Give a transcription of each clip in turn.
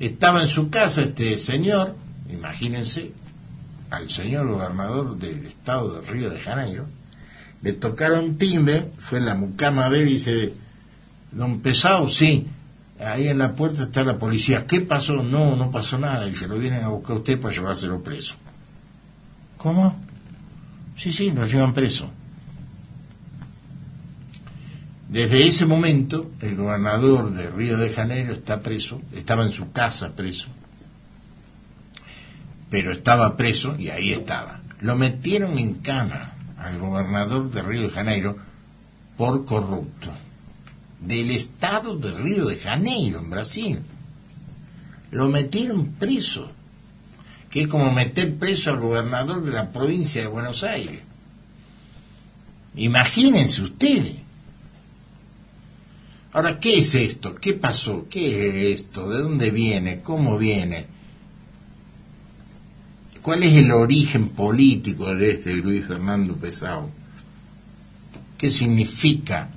Estaba en su casa este señor, imagínense, al señor gobernador del estado de Río de Janeiro, le tocaron timbre, fue la mucama a ver y dice, don Pesado, sí, ahí en la puerta está la policía, ¿qué pasó? No, no pasó nada, y se lo vienen a buscar a usted para llevárselo preso. ¿Cómo? Sí, sí, lo llevan preso. Desde ese momento, el gobernador de Río de Janeiro está preso, estaba en su casa preso, pero estaba preso y ahí estaba. Lo metieron en cana al gobernador de Río de Janeiro por corrupto, del estado de Río de Janeiro, en Brasil. Lo metieron preso, que es como meter preso al gobernador de la provincia de Buenos Aires. Imagínense ustedes. Ahora, ¿qué es esto? ¿Qué pasó? ¿Qué es esto? ¿De dónde viene? ¿Cómo viene? ¿Cuál es el origen político de este Luis Fernando Pesado? ¿Qué significa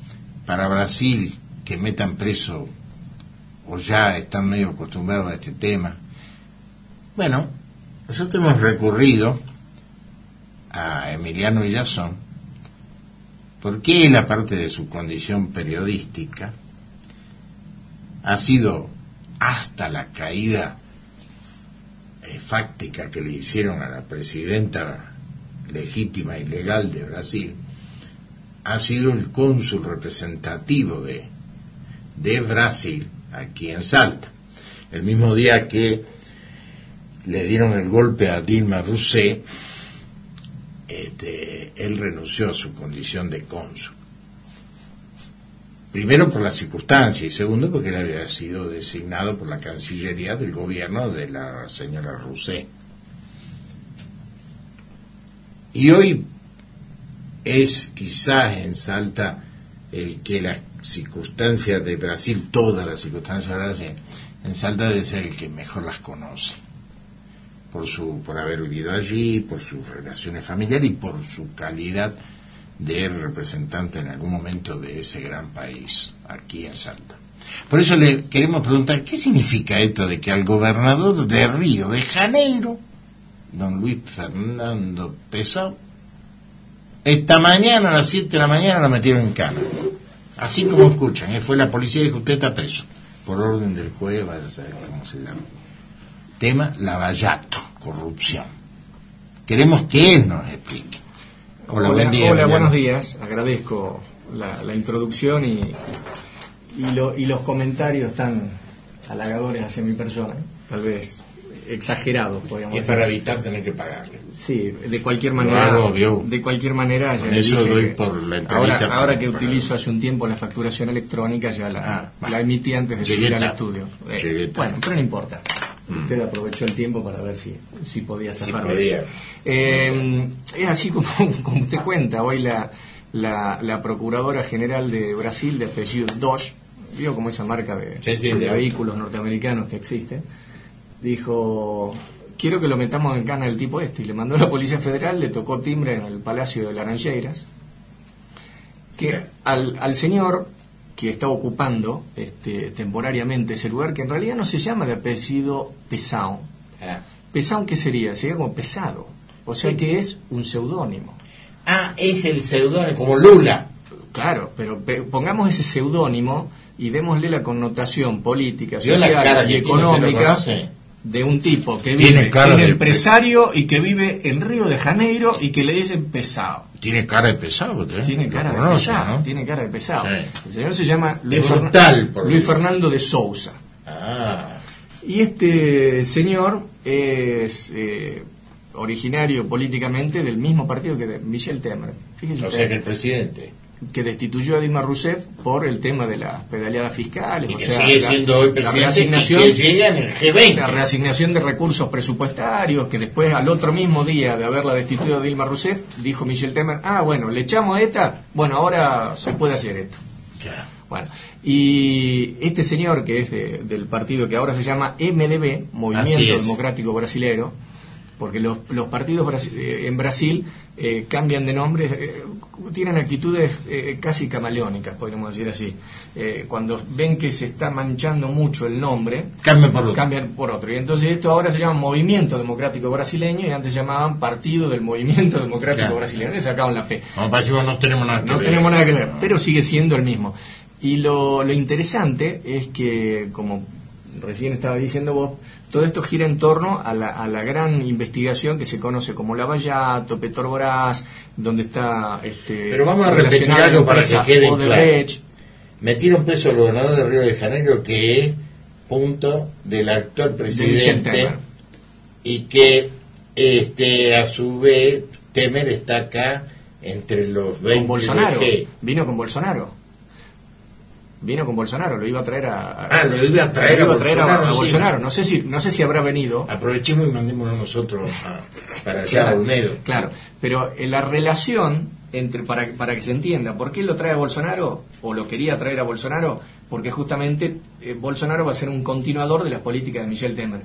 para Brasil que metan preso o ya están medio acostumbrados a este tema? Bueno, nosotros hemos recurrido a Emiliano Villazón porque él, aparte de su condición periodística, ha sido hasta la caída eh, fáctica que le hicieron a la presidenta legítima y legal de Brasil, ha sido el cónsul representativo de, de Brasil aquí en Salta. El mismo día que le dieron el golpe a Dilma Rousseff, este, él renunció a su condición de cónsul. Primero por la circunstancia y segundo porque él había sido designado por la Cancillería del gobierno de la señora Rousseff. Y hoy es quizás en Salta el que las circunstancias de Brasil, todas las circunstancias de Brasil, en Salta debe ser el que mejor las conoce. Por, su, por haber vivido allí, por sus relaciones familiares y por su calidad de representante en algún momento de ese gran país, aquí en Salta. Por eso le queremos preguntar, ¿qué significa esto de que al gobernador de Río de Janeiro, don Luis Fernando Pesado, esta mañana a las 7 de la mañana lo metieron en cana? Así como escuchan, ¿eh? fue la policía y dijo, usted está preso, por orden del juez, vaya a saber cómo se llama. Tema lavallato, corrupción. Queremos que él nos explique. Hola, buen día. Hola, buenos días. Agradezco la, la introducción y, y, lo, y, los comentarios tan halagadores hacia mi persona. Tal vez exagerados, podríamos y es para evitar tener que pagarle. Sí, de cualquier manera. de cualquier manera, ya eso doy por la entrevista. Ahora, ahora que utilizo hace un tiempo la facturación electrónica, ya la, ah, la emití antes de subir al estudio. Eh, bueno, pero no importa. Usted aprovechó el tiempo para ver si, si podía zafar eh, es así como, como usted cuenta, hoy la, la, la, Procuradora General de Brasil, de apellido Dodge, vio como esa marca de, de vehículos norteamericanos que existe, dijo, quiero que lo metamos en cana del tipo este, y le mandó a la Policía Federal, le tocó timbre en el Palacio de Laranjeiras, que al, al señor que está ocupando este, temporariamente ese lugar, que en realidad no se llama de apellido Pesao. Ah. Pesao, ¿qué sería? Sería como pesado. O sea que es un seudónimo. Ah, es el seudónimo, como Lula. Claro, pero pongamos ese seudónimo y démosle la connotación política, social y económica de un tipo que vive, es empresario y que vive en Río de Janeiro y que le dicen pesado. Tiene cara de pesado, ¿eh? Tiene cara de pesado, tiene cara de pesado. El señor se llama Luis, Luis Fernando de Sousa. Ah. Y este señor es eh, originario políticamente del mismo partido que Michel Temer. Fíjense o sea que el presidente que destituyó a Dilma Rousseff por el tema de las pedaleadas fiscales. Y que sigue siendo hoy presidente la en el G20. La reasignación de recursos presupuestarios, que después al otro mismo día de haberla destituido a Dilma Rousseff, dijo Michel Temer, ah, bueno, le echamos a esta, bueno, ahora se puede hacer esto. Bueno, y este señor, que es del partido que ahora se llama MDB, Movimiento Democrático Brasilero, porque los, los partidos eh, en Brasil eh, cambian de nombre, eh, tienen actitudes casi camaleónicas, podríamos decir así. cuando ven que se está manchando mucho el nombre, cambian por, otro. cambian por otro. Y entonces esto ahora se llama Movimiento Democrático Brasileño y antes se llamaban Partido del Movimiento Democrático Brasileño. Le sacaban la P. Como no tenemos nada que no ver. tenemos nada que ver, pero sigue siendo el mismo. Y lo, lo interesante es que, como recién estaba diciendo vos, todo esto gira en torno a la, a la gran investigación que se conoce como Lavallato, Petrobras, donde está... Este, Pero vamos a repetir algo para que quede claro. Metieron preso al gobernador de Río de Janeiro, que es punto del actual presidente, y que este a su vez Temer está acá entre los 20 con Bolsonaro. Vino con Bolsonaro vino con Bolsonaro, lo iba a traer a, ah, lo iba a traer, a, Bolsonaro, No sé si no sé si habrá venido. Aprovechemos y mandémonos nosotros para allá a Olmedo. Claro, pero en la relación entre para, para que se entienda, ¿por qué lo trae a Bolsonaro o lo quería traer a Bolsonaro? Porque justamente eh, Bolsonaro va a ser un continuador de las políticas de Michel Temer.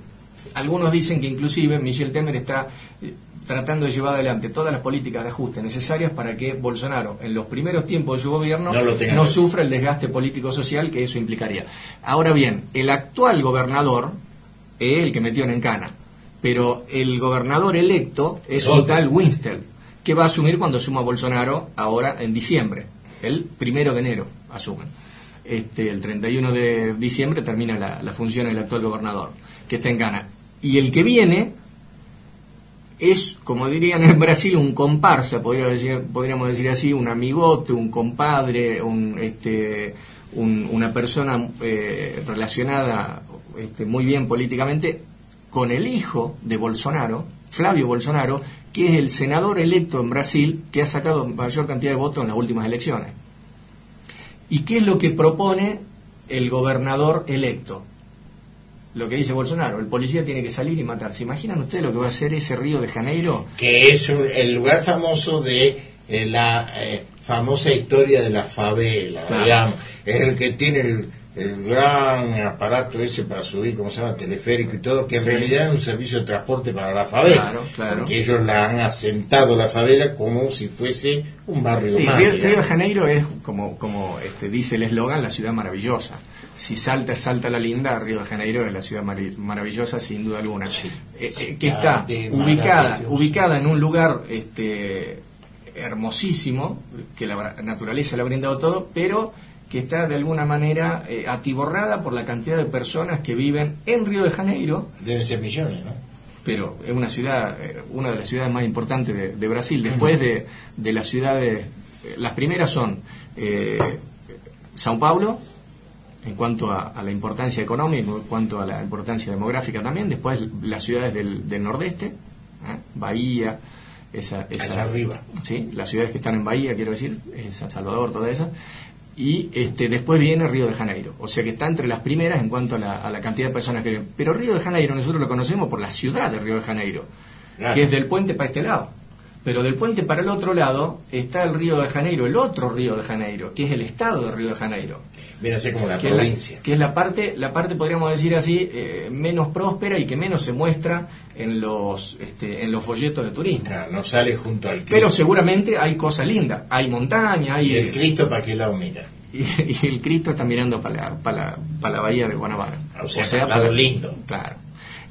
Algunos dicen que inclusive Michel Temer está eh, tratando de llevar adelante todas las políticas de ajuste necesarias para que Bolsonaro, en los primeros tiempos de su gobierno, no, sufra el desgaste político-social que eso implicaría. Ahora bien, el actual gobernador es el que metió en Encana, pero el gobernador electo es un tal Winstel, que va a asumir cuando asuma Bolsonaro ahora en diciembre, el primero de enero asumen. Este, el 31 de diciembre termina la, la función del actual gobernador, que está en Ghana. Y el que viene es, como dirían en Brasil, un comparsa, podríamos decir, así, un amigote, un compadre, un, este, una persona eh, relacionada este, muy bien políticamente con el hijo de Bolsonaro, Flavio Bolsonaro, que es el senador electo en Brasil que ha sacado mayor cantidad de votos en las últimas elecciones. ¿Y qué es lo que propone el gobernador electo? Lo que dice Bolsonaro, el policía tiene que salir y matar. ¿Se imaginan ustedes lo que va a hacer ese Río de Janeiro? Que es el lugar famoso de eh, la eh, famosa historia de la favela, digamos. Es el que tiene el, gran aparato ese para subir, como se llama, teleférico y todo, que en realidad es un servicio de transporte para la favela. Claro, Porque ellos la han asentado la favela como si fuese un barrio más. Río, de Janeiro es, como, como este, dice el eslogan, la ciudad maravillosa si Salta Salta la Linda, Río de Janeiro es la ciudad maravillosa sin duda alguna, eh, eh, que está ubicada, ubicada en un lugar este, hermosísimo, que la naturaleza le ha brindado todo, pero que está de alguna manera eh, atiborrada por la cantidad de personas que viven en Río de Janeiro. Deben ser millones, ¿no? Pero es una ciudad, una de las ciudades más importantes de, Brasil, después de, de, las ciudades, las primeras son Sao Paulo, en cuanto a, la importancia económica, en cuanto a la importancia demográfica también. Después las ciudades del, del nordeste, ¿eh? Bahía, esa, esa arriba. ¿sí? Las ciudades que están en Bahía, quiero decir, San Salvador, toda esa. Y este, después viene Río de Janeiro, o sea que está entre las primeras en cuanto a la, a la cantidad de personas que viven. Pero Río de Janeiro nosotros lo conocemos por la ciudad de Río de Janeiro, que es del puente para este lado. Pero del puente para el otro lado está el Río de Janeiro, el otro Río de Janeiro, que es el estado de Río de Janeiro viene a ser como la provincia. que es la parte, la parte podríamos decir así, eh, menos próspera y que menos se muestra en los, este, en los folletos de turismo. no sale junto al Cristo. Pero seguramente hay cosas lindas, hay montañas, hay... ¿Y el Cristo para qué lado mira? Y, el Cristo está mirando para la, para la, bahía de Guanabara. O sea, para lado lindo. Claro.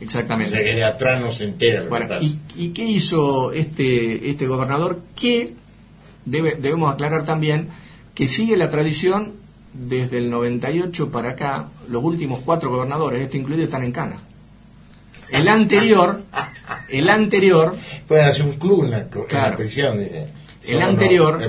Exactamente. O sea que de atrás no se entera ¿y, ¿y, qué hizo este, este gobernador? Que debe, debemos aclarar también que sigue la tradición desde el 98 para acá, los últimos cuatro gobernadores, este incluido, están en Cana. El anterior, el anterior... Pueden hacer un club en la, prisión, dice. El anterior...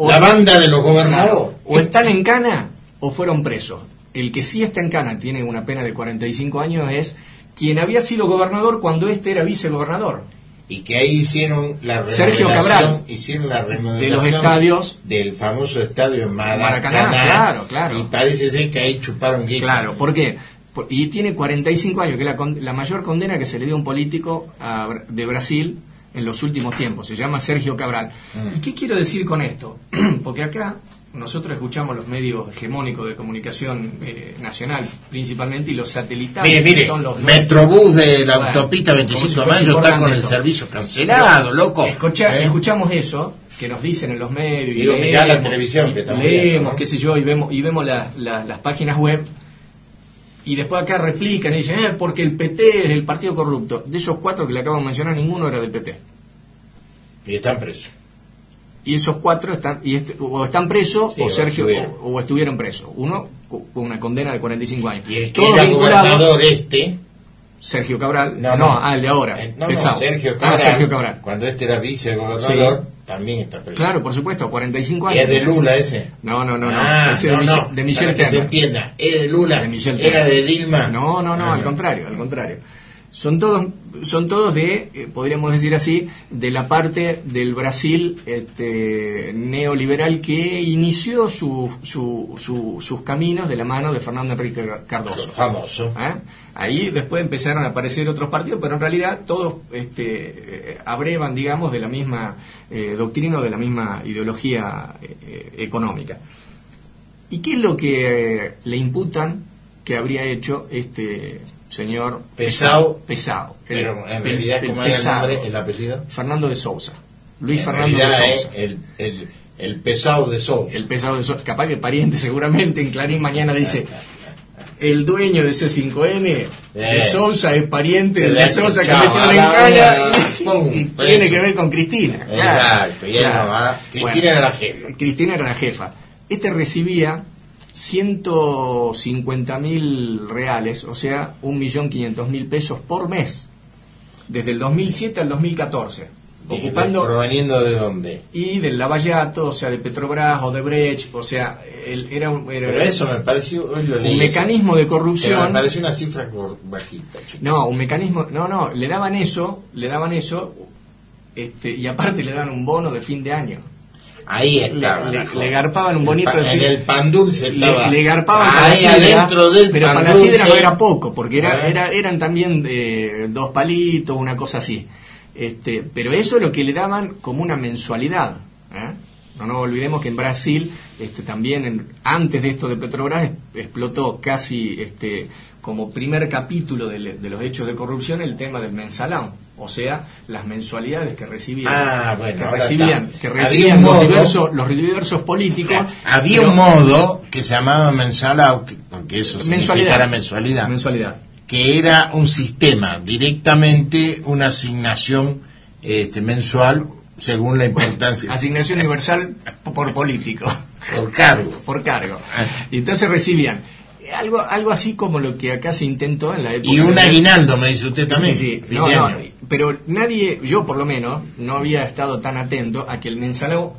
la banda de los gobernadores. O están en Cana o fueron presos. El que sí está en Cana, tiene una pena de 45 años, es quien había sido gobernador cuando este era vicegobernador y que ahí hicieron la remodelación, Sergio Cabral, hicieron la remodelación de los estadios del famoso estadio en Maracaná, claro, claro. Y parece ser que ahí chuparon guita. Claro, ¿por qué? Y tiene 45 años, que es la, la mayor condena que se le dio a un político de Brasil en los últimos tiempos. Se llama Sergio Cabral. Mm. ¿Y qué quiero decir con esto? Porque acá nosotros escuchamos los medios hegemónicos de comunicación eh, nacional principalmente y los satelitales mire, mire, son los Metrobús de la autopista 25 de mayo está con el servicio cancelado, loco. Escucha, ¿Eh? Escuchamos eso que nos dicen en los medios y leemos, la televisión que leemos, qué sé yo, y vemos, y vemos las páginas web y después acá replican y dicen, eh, porque el PT es el partido corrupto. De esos cuatro que le acabo de mencionar, ninguno era del PT. Y están presos y esos cuatro están y este, o están presos o Sergio o estuvieron. presos. Uno con una condena de 45 años. Y el que era gobernador este Sergio Cabral. No, no, ah, el de ahora eh, no, Sergio, ah, Cabral, Sergio Cabral. Cuando este era vicegobernador también está preso. Claro por supuesto 45 años ¿Y es de Lula ese. No no no no. Ah, ese de, Michel, de Michel que se entienda es de Lula. De Michel era de Dilma. No no no ah, al contrario al contrario son todos son todos de eh, podríamos decir así de la parte del Brasil este, neoliberal que inició su, su, sus caminos de la mano de Fernando Enrique Cardoso. Famoso. ¿Eh? ahí después empezaron a aparecer otros partidos pero en realidad todos este, eh, abrevan digamos de la misma doctrina o de la misma ideología económica. Y qué es lo que le imputan que habría hecho este señor Pesado. Pesado. Pero en realidad, ¿cómo era el nombre, el apellido? Fernando de Sousa. Luis Fernando de Sousa. el, el, el, pesado de Sousa. El pesado de Sousa. Capaz que pariente seguramente en Clarín mañana dice el dueño de C5N de eh. Sousa es pariente de, de Sousa que metió en caña y, tiene que ver con Cristina. Exacto, y Cristina era la jefa. Cristina era la jefa. Este recibía 150 mil reales, o sea, 1.500.000 pesos por mes, desde el 2007 al 2014. Ocupando, ¿Proveniendo de dónde? Y del Lavallato, o sea, de Petrobras o de Brecht, o sea, él, era, un, Pero eso me pareció, un mecanismo de corrupción. me pareció una cifra bajita. No, un mecanismo, no, no, le daban eso, le daban eso, este, y aparte le daban un bono de fin de año. Ahí estaba. Le, garpaban un bonito. en el pan dulce estaba. Le, garpaban ahí adentro del Pero para la sidra no era poco, porque era, ah. era, eran también eh, dos palitos, una cosa así. Este, pero eso es lo que le daban como una mensualidad. ¿eh? No nos olvidemos que en Brasil, este, también antes de esto de Petrobras, explotó casi este, como primer capítulo de, los hechos de corrupción el tema del mensalón, o sea, las mensualidades que recibían, ah, que recibían, que recibían los, diversos, los, diversos, políticos. había un modo que se llamaba mensalón, porque eso mensualidad, mensualidad, mensualidad, que era un sistema directamente una asignación este, mensual según la importancia. asignación universal por político. Por cargo. por cargo. Y entonces recibían algo, algo así como lo que acá se intentó en la época. Y un aguinaldo, me dice usted también. Sí, sí. pero nadie, yo por lo menos, no había estado tan atento a que el mensalado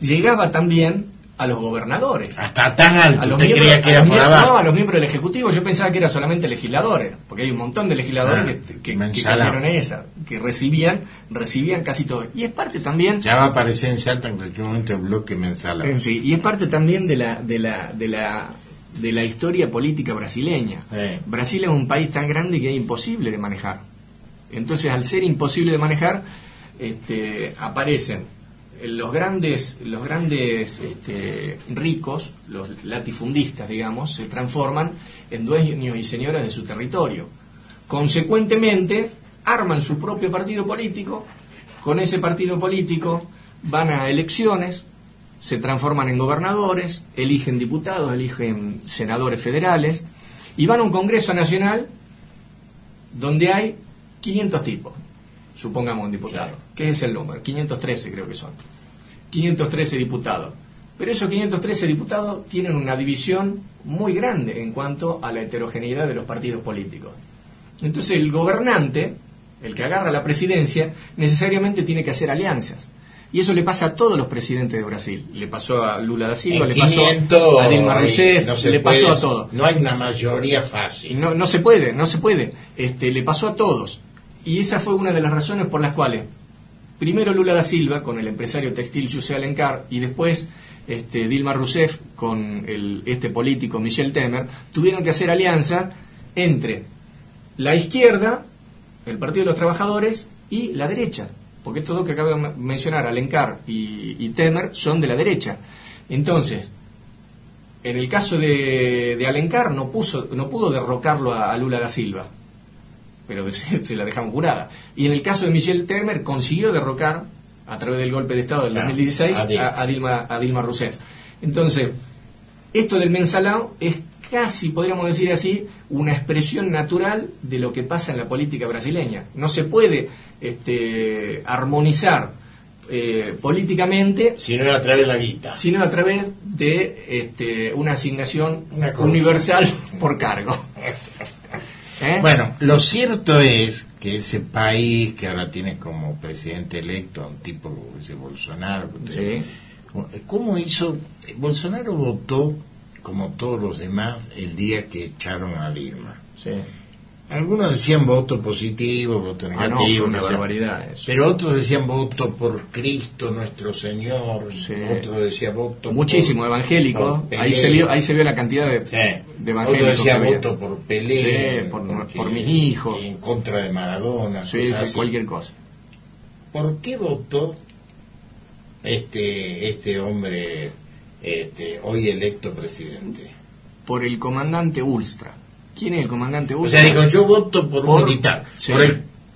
llegaba también a los gobernadores. Hasta tan alto. A los ¿Usted creía que era por abajo? No, a los miembros del Ejecutivo. Yo pensaba que era solamente legisladores, porque hay un montón de legisladores ah, que, que, que esa, que recibían, recibían casi todo. Y es parte también. Ya va a aparecer en Salta en cualquier momento el bloque mensal. Sí, y es parte también de la, de la, de la de la historia política brasileña. Brasil es un país tan grande que es imposible de manejar. Entonces, al ser imposible de manejar, este, aparecen los grandes, los grandes este, ricos, los latifundistas, digamos, se transforman en dueños y señoras de su territorio. Consecuentemente, arman su propio partido político, con ese partido político van a elecciones, se transforman en gobernadores, eligen diputados, eligen senadores federales y van a un Congreso Nacional donde hay 500 tipos, supongamos un diputado. ¿Qué es el número? 513 creo que son. 513 diputados. Pero esos 513 diputados tienen una división muy grande en cuanto a la heterogeneidad de los partidos políticos. Entonces el gobernante, el que agarra la presidencia, necesariamente tiene que hacer alianzas. Y eso le pasa a todos los presidentes de Brasil. Le pasó a Lula da Silva, le pasó a Dilma Rousseff, le pasó a todos. No hay una mayoría fácil. No, no se puede, no se puede. Este, le pasó a todos. Y esa fue una de las razones por las cuales, primero Lula da Silva con el empresario textil José Alencar y después este, Dilma Rousseff con el, este político Michel Temer, tuvieron que hacer alianza entre la izquierda, el Partido de los Trabajadores, y la derecha porque estos dos que acabo de mencionar, Alencar y, Temer, son de la derecha. Entonces, en el caso de, de Alencar no, puso, no pudo derrocarlo a, Lula da Silva, pero se, la dejamos jurada. Y en el caso de Michel Temer consiguió derrocar, a través del golpe de Estado del 2016, a, Dilma, a Dilma Rousseff. Entonces, esto del mensalao es casi, podríamos decir así, una expresión natural de lo que pasa en la política brasileña. No se puede este, armonizar eh, políticamente. Sino a través de la guita. Sino a través de este, una asignación universal por cargo. ¿Eh? Bueno, lo cierto es que ese país que ahora tiene como presidente electo a un tipo como ese Bolsonaro, ¿cómo hizo? Bolsonaro votó como todos los demás el día que echaron a Dilma. Sí. Algunos decían voto positivo, voto ah, negativo. una barbaridad Pero otros decían voto por Cristo nuestro Señor. Otros decían voto Muchísimo, evangélico. ahí, se vio, ahí se vio la cantidad de, de evangélicos. Otros decían voto por Pelé. por, mis hijos. en contra de Maradona. Sí, cualquier cosa. ¿Por qué votó este, este hombre este, hoy electo presidente? Por el comandante Ulstra. ¿Quién es el comandante Ulstra? O sea, digo, yo voto por, un militar.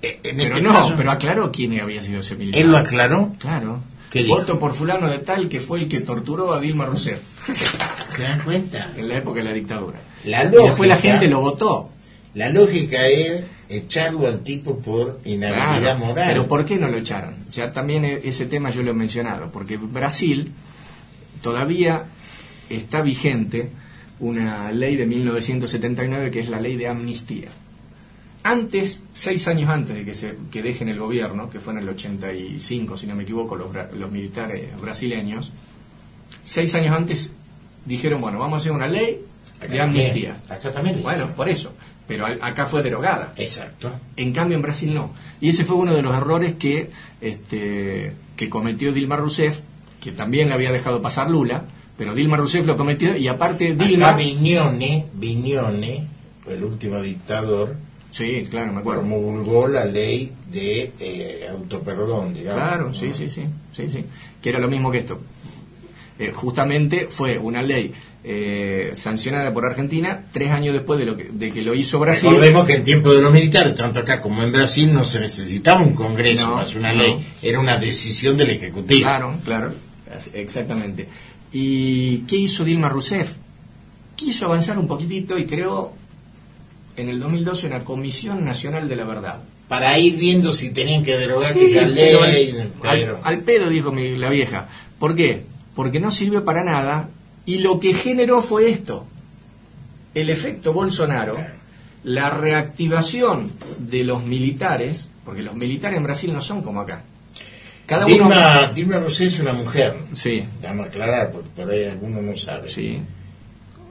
Eh, pero este no, pero aclaró quién había sido ese militar. ¿Él lo aclaró? Claro. Voto por fulano de tal que fue el que torturó a Dilma Rousseff. ¿Se dan cuenta? En la época de la dictadura. La lógica, y después la gente lo votó. La lógica es echarlo al tipo por inhabilidad moral. Pero ¿por qué no lo echaron? Ya también e-, ese tema yo lo he mencionado, porque Brasil todavía está vigente una ley de 1979 que es la ley de amnistía. Antes, seis años antes de que, se, que dejen el gobierno, que fue en el 85, si no me equivoco, los, los militares brasileños, seis años antes dijeron, bueno, vamos a hacer una ley de amnistía. Acá también. Bueno, por eso. Pero acá fue derogada. Exacto. En cambio, en Brasil no. Y ese fue uno de los errores que, este, que cometió Dilma Rousseff que también le había dejado pasar Lula, pero Dilma Rousseff lo cometió y aparte Dilma... Acá Viñone, Viñone, el último dictador, sí, claro, me acuerdo. promulgó la ley de eh, autoperdón, digamos. Claro, sí, sí, sí, sí, sí, que era lo mismo que esto. Eh, justamente fue una ley eh, sancionada por Argentina tres años después de, lo que, de que lo hizo Brasil. Recordemos que en tiempo de los militares, tanto acá como en Brasil, no se necesitaba un Congreso, más una ley, era una decisión del Ejecutivo. Claro, claro, exactamente. ¿Y qué hizo Dilma Rousseff? Quiso avanzar un poquitito y creó en el 2012 una Comisión Nacional de la Verdad. Para ir viendo si tenían que derogar esa ley. Al, al, pedo, dijo mi, la vieja. ¿Por qué? Porque no sirvió para nada y lo que generó fue esto, el efecto Bolsonaro, la reactivación de los militares, porque los militares en Brasil no son como acá. Cada Dilma, uno... Dilma Rousseff es una mujer. Sí. Vamos a aclarar, porque por ahí alguno no sabe. Sí.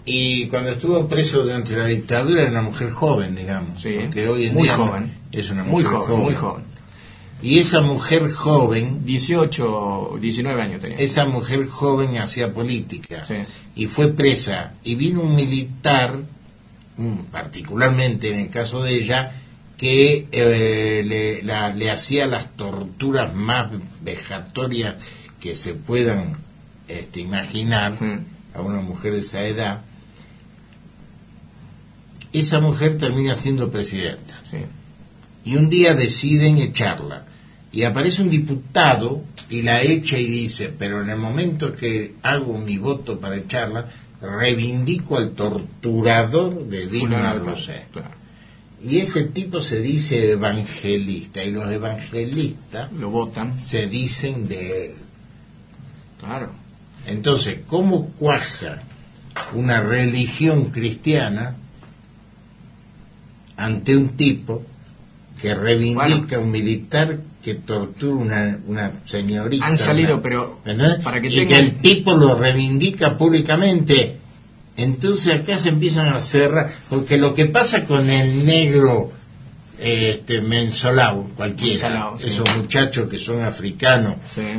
Y cuando estuvo preso durante la dictadura era una mujer joven, digamos. Sí. Porque hoy en muy día joven. es una mujer muy joven. Muy joven. Y esa mujer joven... 18, 19 años tenía. Esa mujer joven hacía política y fue presa. Y vino un militar, particularmente en el caso de ella, que eh, le, le, hacía las torturas más vejatorias que se puedan este, imaginar a una mujer de esa edad. Esa mujer termina siendo presidenta. Y un día deciden echarla y aparece un diputado y la echa y dice, pero en el momento que hago mi voto para echarla, reivindico al torturador de Dilma Rousseff. Y ese tipo se dice evangelista, y los evangelistas lo votan. Se dicen de él. Claro. Entonces, ¿cómo cuaja una religión cristiana ante un tipo que reivindica un militar que tortura una, una señorita. Han salido, pero para que y que el tipo lo reivindica públicamente. Entonces acá se empiezan a cerrar, porque lo que pasa con el negro este mensolao, cualquiera, esos muchachos que son africanos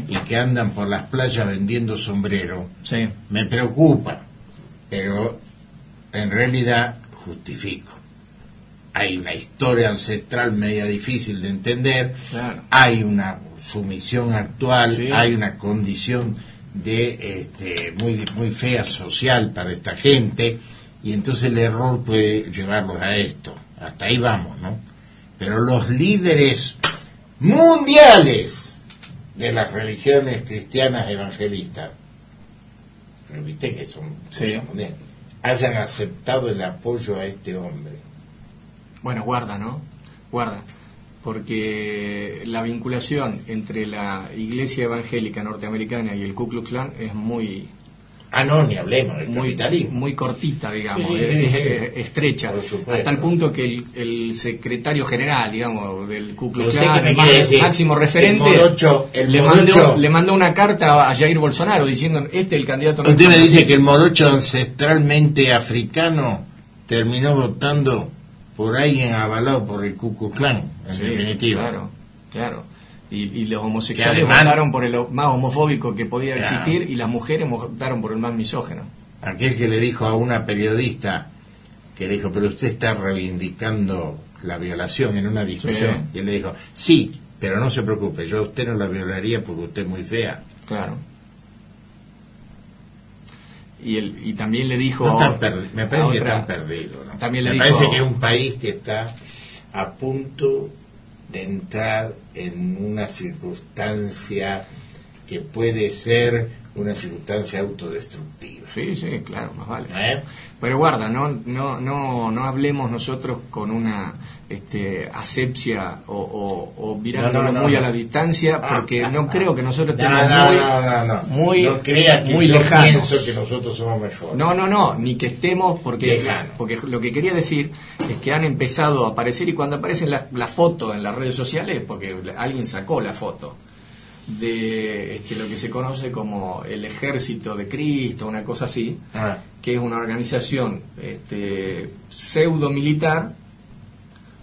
y que andan por las playas vendiendo sombrero, me preocupa, pero en realidad justifico. Hay una historia ancestral media difícil de entender, hay una sumisión actual, hay una condición de este, muy, muy fea social para esta gente y entonces el error puede llevarlos a esto. Hasta ahí vamos, ¿no? Pero los líderes mundiales de las religiones cristianas evangelistas, viste que son, hayan aceptado el apoyo a este hombre. Bueno, guarda, ¿no? Guarda porque la vinculación entre la iglesia evangélica norteamericana y el Ku Klux Klan es muy Ah, no, ni hablemos muy, muy cortita, digamos, es, estrecha, hasta el punto que el, secretario general, digamos, del Ku Klux Klan, máximo referente, le, mandó, le, mandó, una carta a Jair Bolsonaro diciendo, este es el candidato. Usted me dice que el morocho ancestralmente africano terminó votando por alguien avalado por el Ku Klux Klan, en definitiva. Claro, claro. Y, los homosexuales votaron por el más homofóbico que podía existir y las mujeres votaron por el más misógeno. Aquel que le dijo a una periodista que le dijo, pero usted está reivindicando la violación en una discusión. Y él le dijo, sí, pero no se preocupe, yo a usted no la violaría porque usted es muy fea. Claro. Y, el, y también le dijo... me parece que están perdidos. También le me parece que es un país que está a punto de entrar en una circunstancia que puede ser una circunstancia autodestructiva. Sí, sí, claro, más vale. ¿Eh? Pero guarda, no, no, no, no hablemos nosotros con una este, asepsia o, o, mirándolo muy a la distancia, ah, porque ah, no ah. creo que nosotros estemos muy, muy, crea que muy lejanos. que nosotros somos mejores. No, no, no, ni que estemos, porque, porque lo que quería decir es que han empezado a aparecer y cuando aparecen las la fotos en las redes sociales, porque alguien sacó la foto de este, lo que se conoce como el Ejército de Cristo, una cosa así, que es una organización este, pseudo militar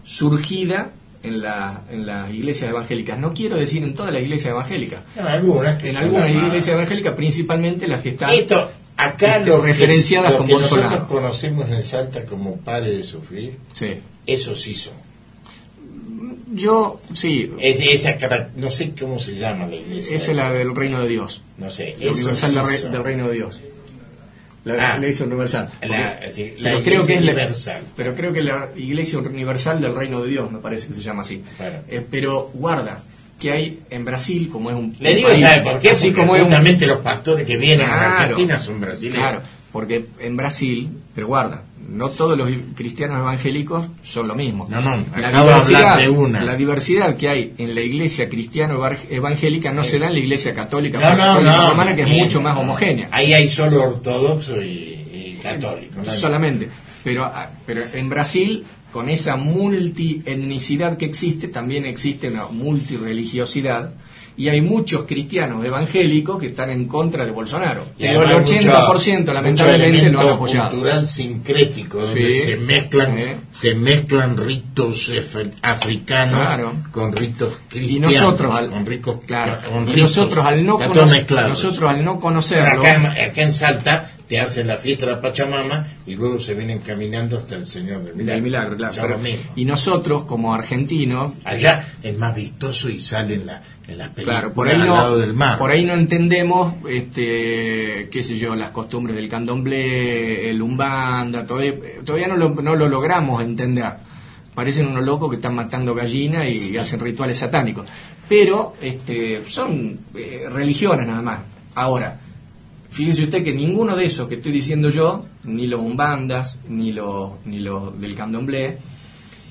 surgida en, la, en las iglesias evangélicas. No quiero decir en todas las iglesias evangélicas. En algunas. En algunas iglesias evangélicas, principalmente las que están Esto, acá este, referenciadas que, lo que nosotros conocemos en Salta como Padre de Sufrir, sí. eso sí son. Yo, sí. Es, esa, no sé cómo se llama la iglesia. Esa es la del reino de Dios. No sé. La universal del reino de Dios la ah, iglesia universal. pero creo que es universal. pero creo que la iglesia universal del reino de Dios, me parece que se llama así. Eh, pero guarda que hay en Brasil, como es un. Le digo, ¿sabe por qué? Así como justamente los pastores que vienen a Argentina son brasileños. Claro, porque en Brasil, pero guarda, no todos los cristianos evangélicos son lo mismo. No, no, la diversidad, de una. La diversidad que hay en la iglesia cristiano evangélica no se da en la iglesia católica romana, que es mucho más homogénea. Ahí hay solo ortodoxo y, católico. Solamente. Pero, ah, pero en Brasil, con esa multietnicidad que existe, también existe una multireligiosidad y hay muchos cristianos evangélicos que están en contra de Bolsonaro. Pero el 80% lamentablemente lo han apoyado. cultural sincrético, donde se mezclan se mezclan ritos africanos con ritos cristianos. Y nosotros al, con ricos, claro, y nosotros al no conocer, nosotros al no conocerlo, acá, acá en Salta te hacen la fiesta de la Pachamama y luego se vienen caminando hasta el Señor del Milagro. claro. y nosotros, como argentinos. Allá es más vistoso y salen la, en las películas claro, por ahí al no, lado del mar. Por ahí no entendemos, este, qué sé yo, las costumbres del candomblé, el umbanda, todavía, todavía no, lo, no lo logramos entender. Parecen unos locos que están matando gallinas y, hacen rituales satánicos. Pero este, son eh, religiones nada más. Ahora, Fíjese usted que ninguno de esos que estoy diciendo yo, ni los umbandas, ni los, ni los del candomblé,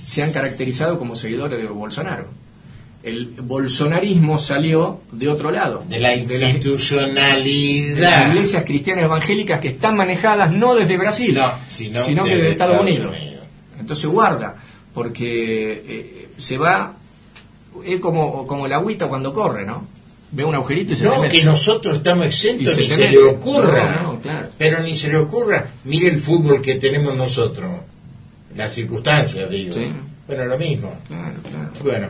se han caracterizado como seguidores de Bolsonaro. El bolsonarismo salió de otro lado. De la institucionalidad. De las iglesias cristianas evangélicas que están manejadas no desde Brasil, sino, que desde Estados, Unidos. Entonces guarda, porque eh, se va, es como, como el agüita cuando corre, ¿no? ve un agujerito y se No, que nosotros estamos exentos, ni se, le ocurra. Pero ni se le ocurra. Mire el fútbol que tenemos nosotros. Las circunstancias, digo. Bueno, lo mismo. Bueno.